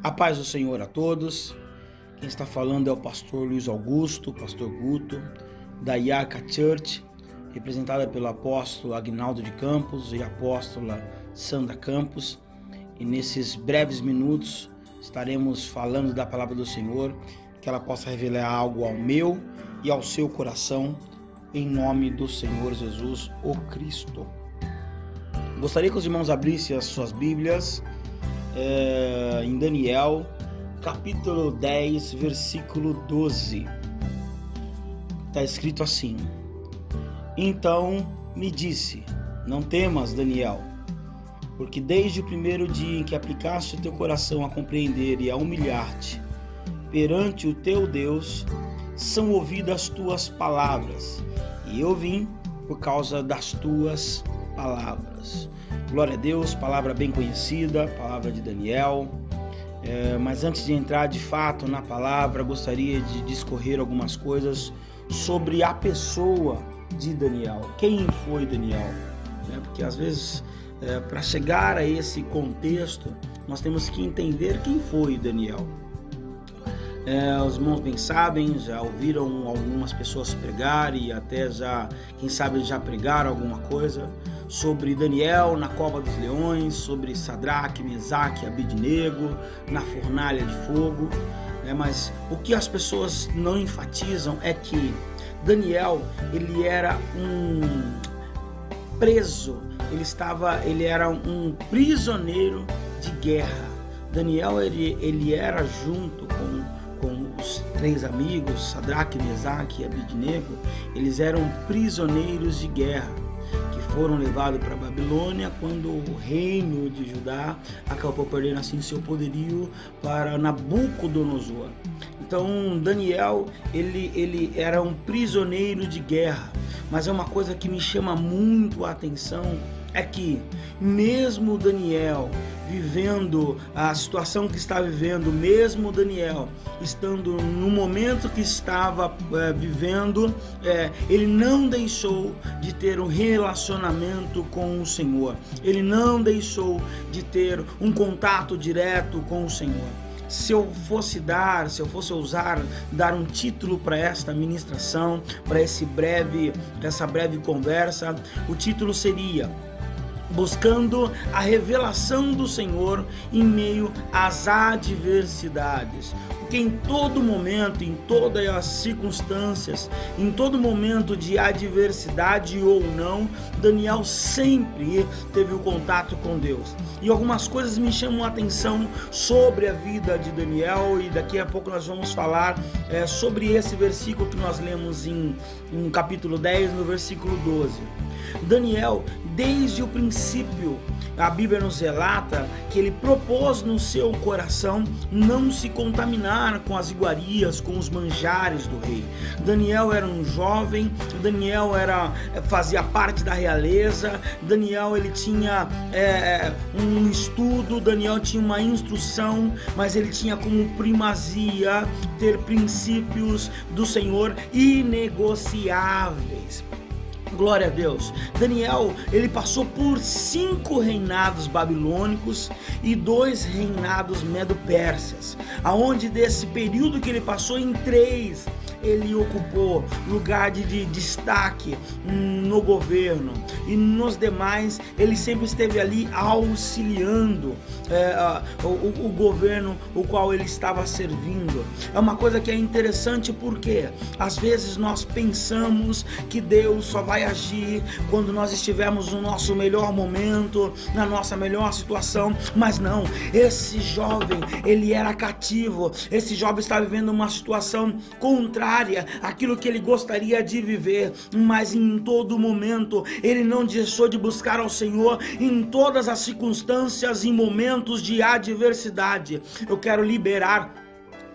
A paz do Senhor a todos. Quem está falando é o pastor Luiz Augusto, pastor Guto, da Iaca Church, representada pelo apóstolo Agnaldo de Campos e apóstola Sandra Campos. E nesses breves minutos estaremos falando da palavra do Senhor, que ela possa revelar algo ao meu e ao seu coração, em nome do Senhor Jesus, o Cristo. Gostaria que os irmãos abrissem as suas Bíblias é, em Daniel, capítulo 10, versículo 12. Está escrito assim: Então me disse: Não temas, Daniel, porque desde o primeiro dia em que aplicaste o teu coração a compreender e a humilhar-te perante o teu Deus, são ouvidas as tuas palavras, e eu vim por causa das tuas palavras. Glória a Deus, palavra bem conhecida, palavra de Daniel. É, mas antes de entrar de fato na palavra, gostaria de discorrer algumas coisas sobre a pessoa de Daniel. Quem foi Daniel? É, porque às vezes, é, para chegar a esse contexto, nós temos que entender quem foi Daniel. É, os irmãos bem sabem, já ouviram algumas pessoas pregar e até já, quem sabe, já pregaram alguma coisa sobre Daniel na cova dos leões, sobre Sadraque, Mesaque, Abidnego na fornalha de fogo. É, mas o que as pessoas não enfatizam é que Daniel ele era um preso, ele estava, ele era um prisioneiro de guerra. Daniel ele, ele era junto com com os três amigos, Sadraque, Mesaque e Abidnego, eles eram prisioneiros de guerra foram levados para a Babilônia quando o reino de Judá acabou perdendo assim seu poderio para Nabucodonosor. Então Daniel ele, ele era um prisioneiro de guerra, mas é uma coisa que me chama muito a atenção é que mesmo Daniel vivendo a situação que está vivendo, mesmo Daniel estando no momento que estava é, vivendo, é, ele não deixou de ter um relacionamento com o Senhor, ele não deixou de ter um contato direto com o Senhor. Se eu fosse dar, se eu fosse usar, dar um título para esta ministração, para esse breve, essa breve conversa, o título seria buscando a revelação do Senhor em meio às adversidades. Porque em todo momento, em todas as circunstâncias, em todo momento de adversidade ou não, Daniel sempre teve o contato com Deus. E algumas coisas me chamam a atenção sobre a vida de Daniel, e daqui a pouco nós vamos falar é, sobre esse versículo que nós lemos em, em capítulo 10, no versículo 12. Daniel, desde o princípio, a Bíblia nos relata que ele propôs no seu coração não se contaminar com as iguarias, com os manjares do rei. Daniel era um jovem, Daniel era fazia parte da realeza, Daniel ele tinha é, um estudo, Daniel tinha uma instrução, mas ele tinha como primazia ter princípios do Senhor inegociáveis. Glória a Deus. Daniel, ele passou por cinco reinados babilônicos e dois reinados medo-persas. Aonde desse período que ele passou em três, ele ocupou lugar de, de destaque no governo e nos demais ele sempre esteve ali auxiliando é, o, o, governo o qual ele estava servindo. É uma coisa que é interessante porque às vezes nós pensamos que Deus só vai agir quando nós estivermos no nosso melhor momento, na nossa melhor situação, mas não. Esse jovem ele era cativo. Esse jovem está vivendo uma situação contrária àquilo que ele gostaria de viver, mas em todo momento ele não deixou de buscar ao Senhor em todas as circunstâncias e momentos de adversidade. Eu quero liberar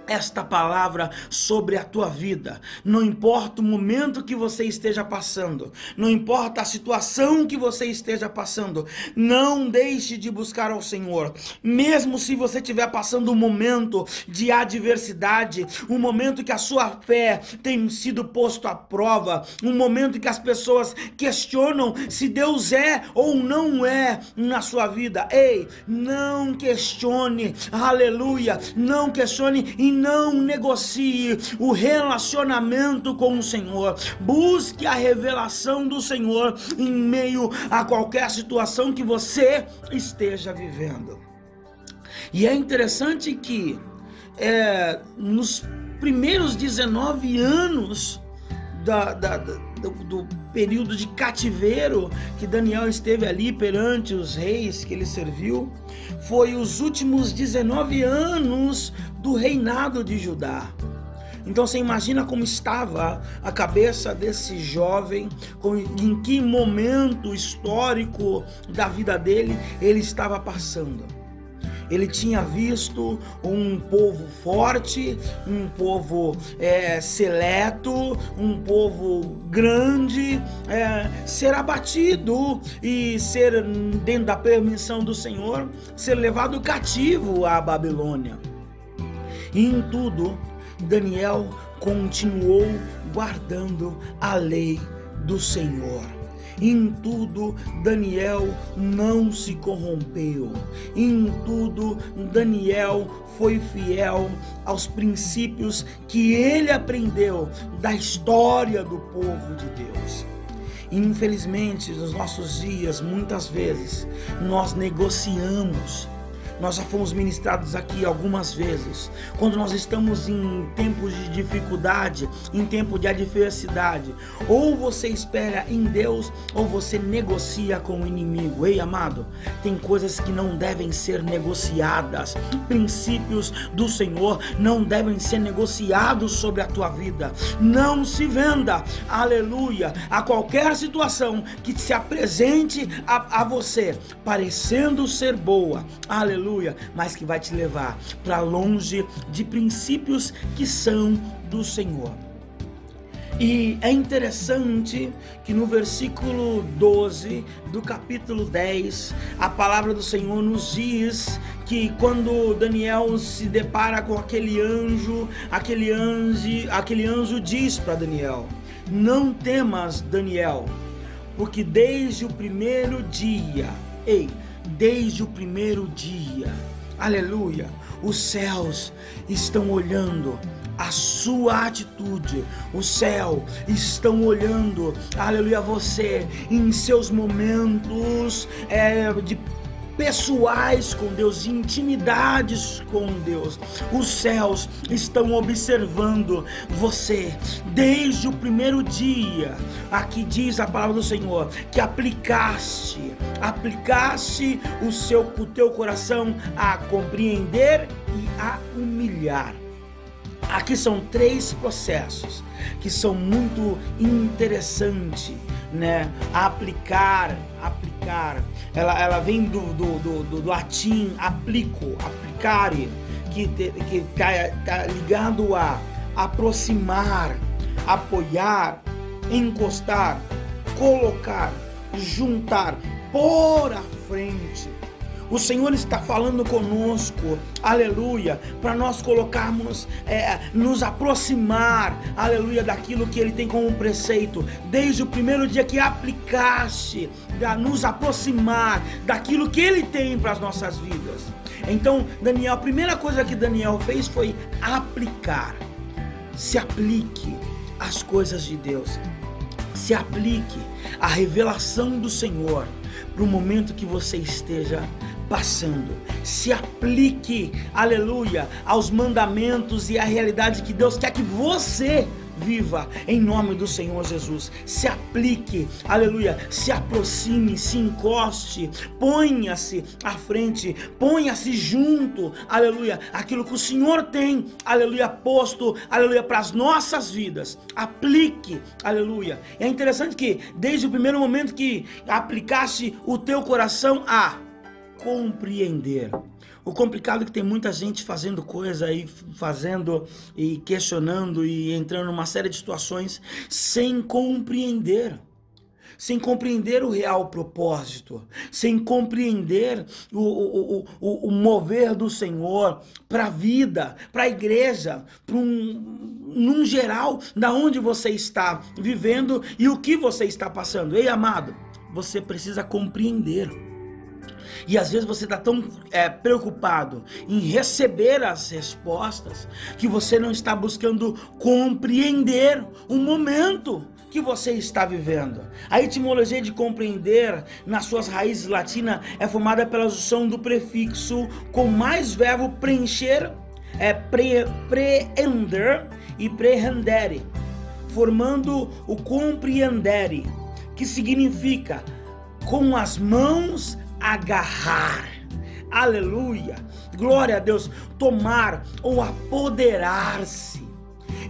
esta palavra sobre a tua vida. Não importa o momento que você esteja passando, não importa a situação que você esteja passando, não deixe de buscar ao Senhor. Mesmo se você estiver passando um momento de adversidade, um momento que a sua fé tem sido posto à prova, um momento que as pessoas questionam se Deus é ou não é na sua vida. Ei, não questione. Aleluia. Não questione não negocie o relacionamento com o Senhor. Busque a revelação do Senhor em meio a qualquer situação que você esteja vivendo. E é interessante que é, nos primeiros 19 anos da, da, da, do, do, período de cativeiro que Daniel esteve ali perante os reis que ele serviu, foi os últimos 19 anos do reinado de Judá. Então você imagina como estava a cabeça desse jovem, em que momento histórico da vida dele ele estava passando. Ele tinha visto um povo forte, um povo é, seleto, um povo grande é, ser abatido e ser, dentro da permissão do Senhor, ser levado cativo à Babilônia. E em tudo, Daniel continuou guardando a lei do Senhor. Em tudo, Daniel não se corrompeu. Em tudo, Daniel foi fiel aos princípios que ele aprendeu da história do povo de Deus. Infelizmente, nos nossos dias, muitas vezes, nós negociamos nós já fomos ministrados aqui algumas vezes. Quando nós estamos em tempos de dificuldade, em tempo de adversidade, ou você espera em Deus, ou você negocia com o inimigo. Ei, amado, tem coisas que não devem ser negociadas. Princípios do Senhor não devem ser negociados sobre a tua vida. Não se venda, aleluia, a qualquer situação que se apresente a, a você, parecendo ser boa, aleluia aleluia, mas que vai te levar para longe de princípios que são do Senhor. E é interessante que no versículo 12 do capítulo 10, a palavra do Senhor nos diz que quando Daniel se depara com aquele anjo, aquele anjo, aquele anjo diz para Daniel: Não temas, Daniel, porque desde o primeiro dia, ei, desde o primeiro dia. Aleluia! Os céus estão olhando a sua atitude. O céu estão olhando, aleluia, você em seus momentos é, de pessoais com Deus, intimidades com Deus. Os céus estão observando você desde o primeiro dia. Aqui diz a palavra do Senhor que aplicaste, aplicaste o seu o teu coração a compreender e a humilhar. Aqui são três processos que são muito interessantes, né? Aplicar, Ela, ela vem do, do, do, do, do latim aplico, aplicare, que está tá ligado a aproximar, apoiar, encostar, colocar, juntar, pôr à frente. O Senhor está falando conosco, aleluia, para nós colocarmos, é, nos aproximar, aleluia, daquilo que Ele tem como preceito, desde o primeiro dia que aplicaste, a nos aproximar daquilo que Ele tem para as nossas vidas. Então, Daniel, a primeira coisa que Daniel fez foi aplicar. Se aplique às coisas de Deus. Se aplique à revelação do Senhor para o momento que você esteja passando. Se aplique, aleluia, aos mandamentos e à realidade que Deus quer que você viva em nome do Senhor Jesus. Se aplique, aleluia, se aproxime, se encoste, ponha-se à frente, ponha-se junto, aleluia, aquilo que o Senhor tem, aleluia, posto, aleluia, para as nossas vidas. Aplique, aleluia. É interessante que desde o primeiro momento que aplicasse o teu coração a compreender. O complicado é que tem muita gente fazendo coisa e fazendo e questionando e entrando numa série de situações sem compreender sem compreender o real propósito, sem compreender o, o, o, o mover do Senhor para a vida, para a igreja, para um, num geral, da onde você está vivendo e o que você está passando. Ei, amado, você precisa compreender. E às vezes você está tão é, preocupado em receber as respostas que você não está buscando compreender o momento que você está vivendo. A etimologia de compreender, nas suas raízes latinas, é formada pela junção do prefixo com mais verbo preencher, é pre, e prehendere, formando o compreendere, que significa com as mãos agarrar. Aleluia! Glória a Deus! Tomar ou apoderar-se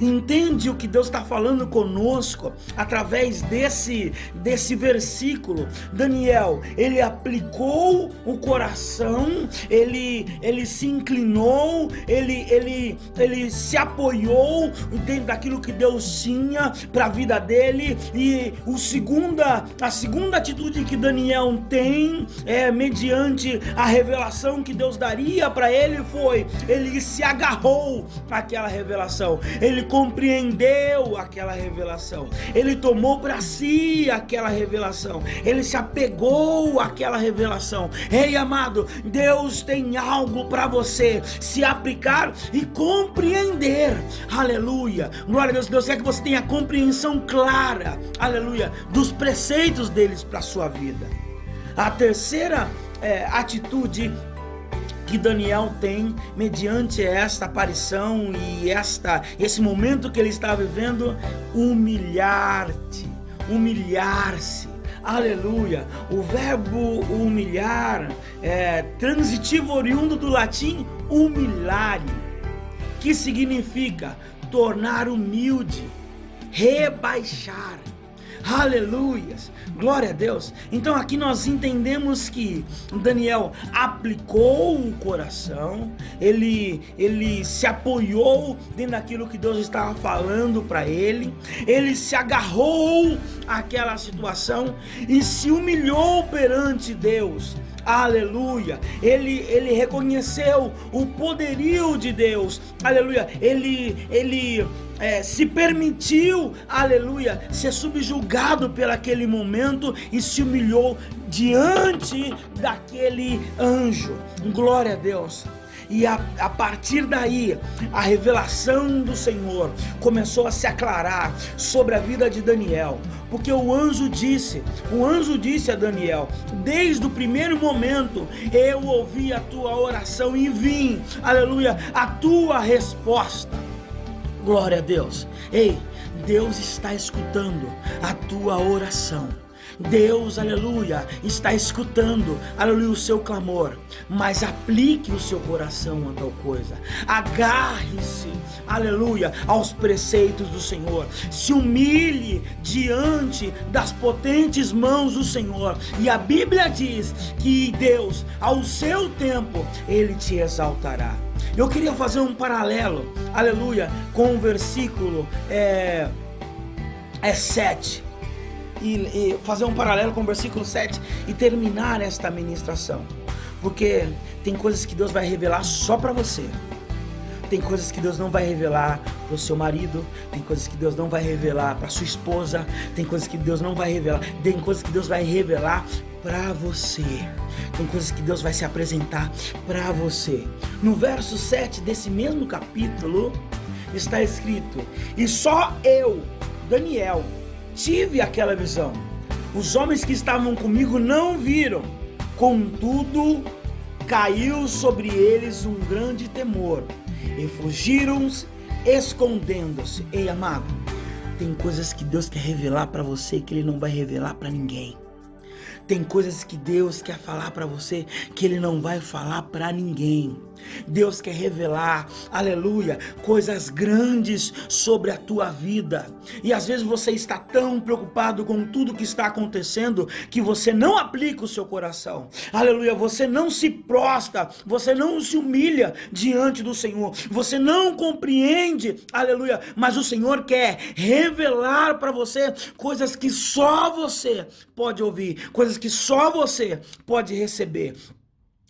Entende o que Deus está falando conosco através desse, desse versículo. Daniel, ele aplicou o coração, ele, ele se inclinou, ele, ele, ele se apoiou dentro daquilo que Deus tinha para a vida dele. E o segunda, a segunda atitude que Daniel tem é mediante a revelação que Deus daria para ele foi ele se agarrou àquela revelação. Ele compreendeu aquela revelação, ele tomou para si aquela revelação, ele se apegou àquela revelação. Ei, amado, Deus tem algo para você se aplicar e compreender. Aleluia. Glória a Deus. Deus quer que você tenha compreensão clara, aleluia, dos preceitos deles para sua vida. A terceira é, atitude que Daniel tem mediante esta aparição e esta esse momento que ele está vivendo, humilhar-te, humilhar-se. Aleluia! O verbo humilhar é transitivo oriundo do latim humilhare, que significa tornar humilde, rebaixar. Aleluias. Glória a Deus. Então aqui nós entendemos que Daniel aplicou o coração, ele, ele se apoiou dentro daquilo que Deus estava falando para ele, ele se agarrou àquela situação e se humilhou perante Deus. Aleluia. Ele ele reconheceu o poderio de Deus. Aleluia. Ele ele é, se permitiu, aleluia, ser subjugado pelaquele momento e se humilhou diante daquele anjo. Glória a Deus. E a, a, partir daí, a revelação do Senhor começou a se aclarar sobre a vida de Daniel. Porque o anjo disse, o anjo disse a Daniel, desde o primeiro momento eu ouvi a tua oração e vim, aleluia, a tua resposta. Glória a Deus. Ei, Deus está escutando a tua oração. Deus, aleluia, está escutando, aleluia, o seu clamor, mas aplique o seu coração a tal coisa, agarre-se, aleluia, aos preceitos do Senhor, se humilhe diante das potentes mãos do Senhor, e a Bíblia diz que Deus, ao seu tempo, ele te exaltará. Eu queria fazer um paralelo, aleluia, com o versículo é, é 7. E, e fazer um paralelo com o versículo 7 e terminar esta ministração. Porque tem coisas que Deus vai revelar só para você. Tem coisas que Deus não vai revelar para o seu marido, tem coisas que Deus não vai revelar para sua esposa, tem coisas que Deus não vai revelar, tem coisas que Deus vai revelar para você. Tem coisas que Deus vai se apresentar para você. No verso 7 desse mesmo capítulo está escrito: E só eu, Daniel, tive aquela visão. Os homens que estavam comigo não viram. Contudo, caiu sobre eles um grande temor e fugiram escondendo-se. Ei, amado, tem coisas que Deus quer revelar para você que Ele não vai revelar para ninguém. Tem coisas que Deus quer falar para você que Ele não vai falar para ninguém. Deus quer revelar, aleluia, coisas grandes sobre a tua vida. E às vezes você está tão preocupado com tudo que está acontecendo que você não aplica o seu coração. Aleluia, você não se prosta, você não se humilha diante do Senhor. Você não compreende, aleluia, mas o Senhor quer revelar para você coisas que só você pode ouvir, coisas que só você pode receber.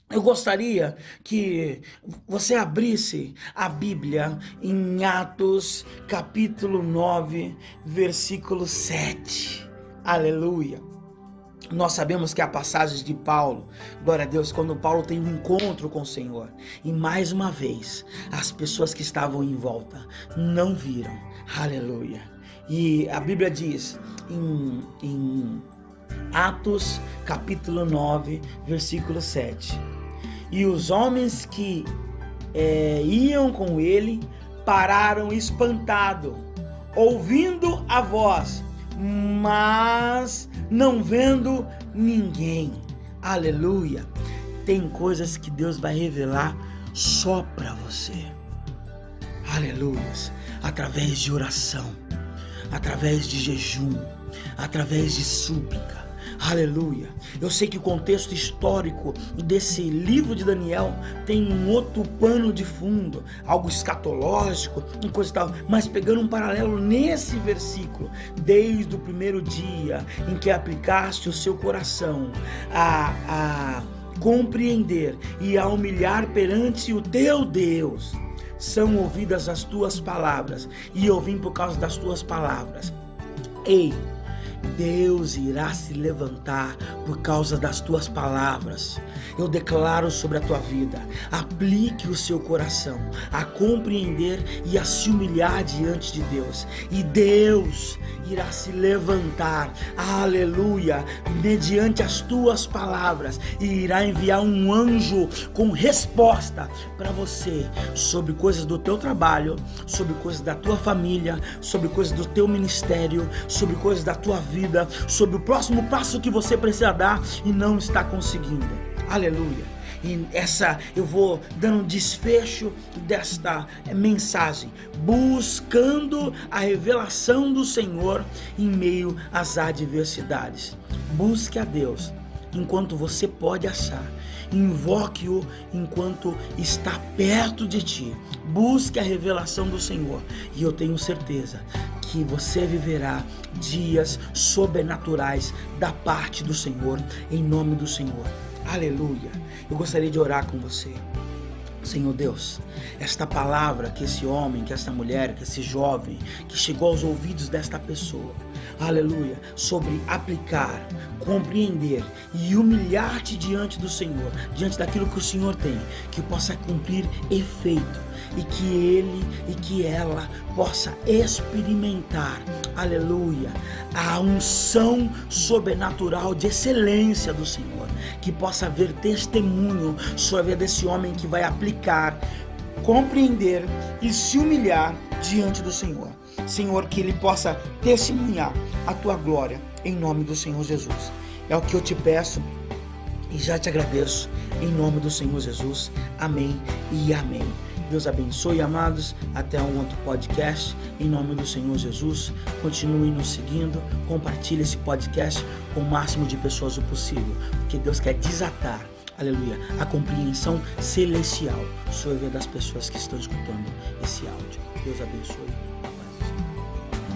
Eu gostaria que você abrisse a Bíblia em Atos, capítulo 9, versículo 7. Aleluia. Nós sabemos que a passagem de Paulo, glória a Deus, quando Paulo tem um encontro com o Senhor, e mais uma vez, as pessoas que estavam em volta não viram, aleluia. E a Bíblia diz em, em Atos capítulo 9, versículo 7 e os homens que é, iam com ele pararam espantados, ouvindo a voz, mas não vendo ninguém. Aleluia. Tem coisas que Deus vai revelar só para você. Aleluias. Através de oração, através de jejum, através de súplica Aleluia. Eu sei que o contexto histórico desse livro de Daniel tem um outro pano de fundo, algo escatológico, e coisa e tal, mas pegando um paralelo nesse versículo, desde o primeiro dia em que aplicaste o seu coração a, a compreender e a humilhar perante o teu Deus, são ouvidas as tuas palavras, e eu vim por causa das tuas palavras. Ei, Deus irá se levantar por causa das tuas palavras. Eu declaro sobre a tua vida. Aplique o seu coração a compreender e a se humilhar diante de Deus. E Deus irá se levantar, aleluia, mediante as tuas palavras, e irá enviar um anjo com resposta para você sobre coisas do teu trabalho, sobre coisas da tua família, sobre coisas do teu ministério, sobre coisas da tua vida, sobre o próximo passo que você precisa dar e não está conseguindo. Aleluia. E essa eu vou dando um desfecho desta mensagem, buscando a revelação do Senhor em meio às adversidades. Busque a Deus enquanto você pode achar. Invoque-o enquanto está perto de ti. Busque a revelação do Senhor. E eu tenho certeza que você viverá dias sobrenaturais da parte do Senhor, em nome do Senhor. Aleluia. Eu gostaria de orar com você. Senhor Deus, esta palavra que esse homem, que esta mulher, que esse jovem, que chegou aos ouvidos desta pessoa, aleluia, sobre aplicar, compreender e humilhar-te diante do Senhor, diante daquilo que o Senhor tem, que possa cumprir efeito e que ele e que ela possa experimentar, aleluia, a unção sobrenatural de excelência do Senhor, que possa haver testemunho sobre a desse homem que vai aplicar, compreender e se humilhar diante do Senhor. Senhor, que ele possa testemunhar a tua glória em nome do Senhor Jesus. É o que eu te peço e já te agradeço em nome do Senhor Jesus. Amém e amém. Deus abençoe, amados. Até um outro podcast. Em nome do Senhor Jesus. Continue nos seguindo. Compartilhe esse podcast com o máximo de pessoas o possível. Porque Deus quer desatar, aleluia, a compreensão celestial sobre das pessoas que estão escutando esse áudio. Deus abençoe.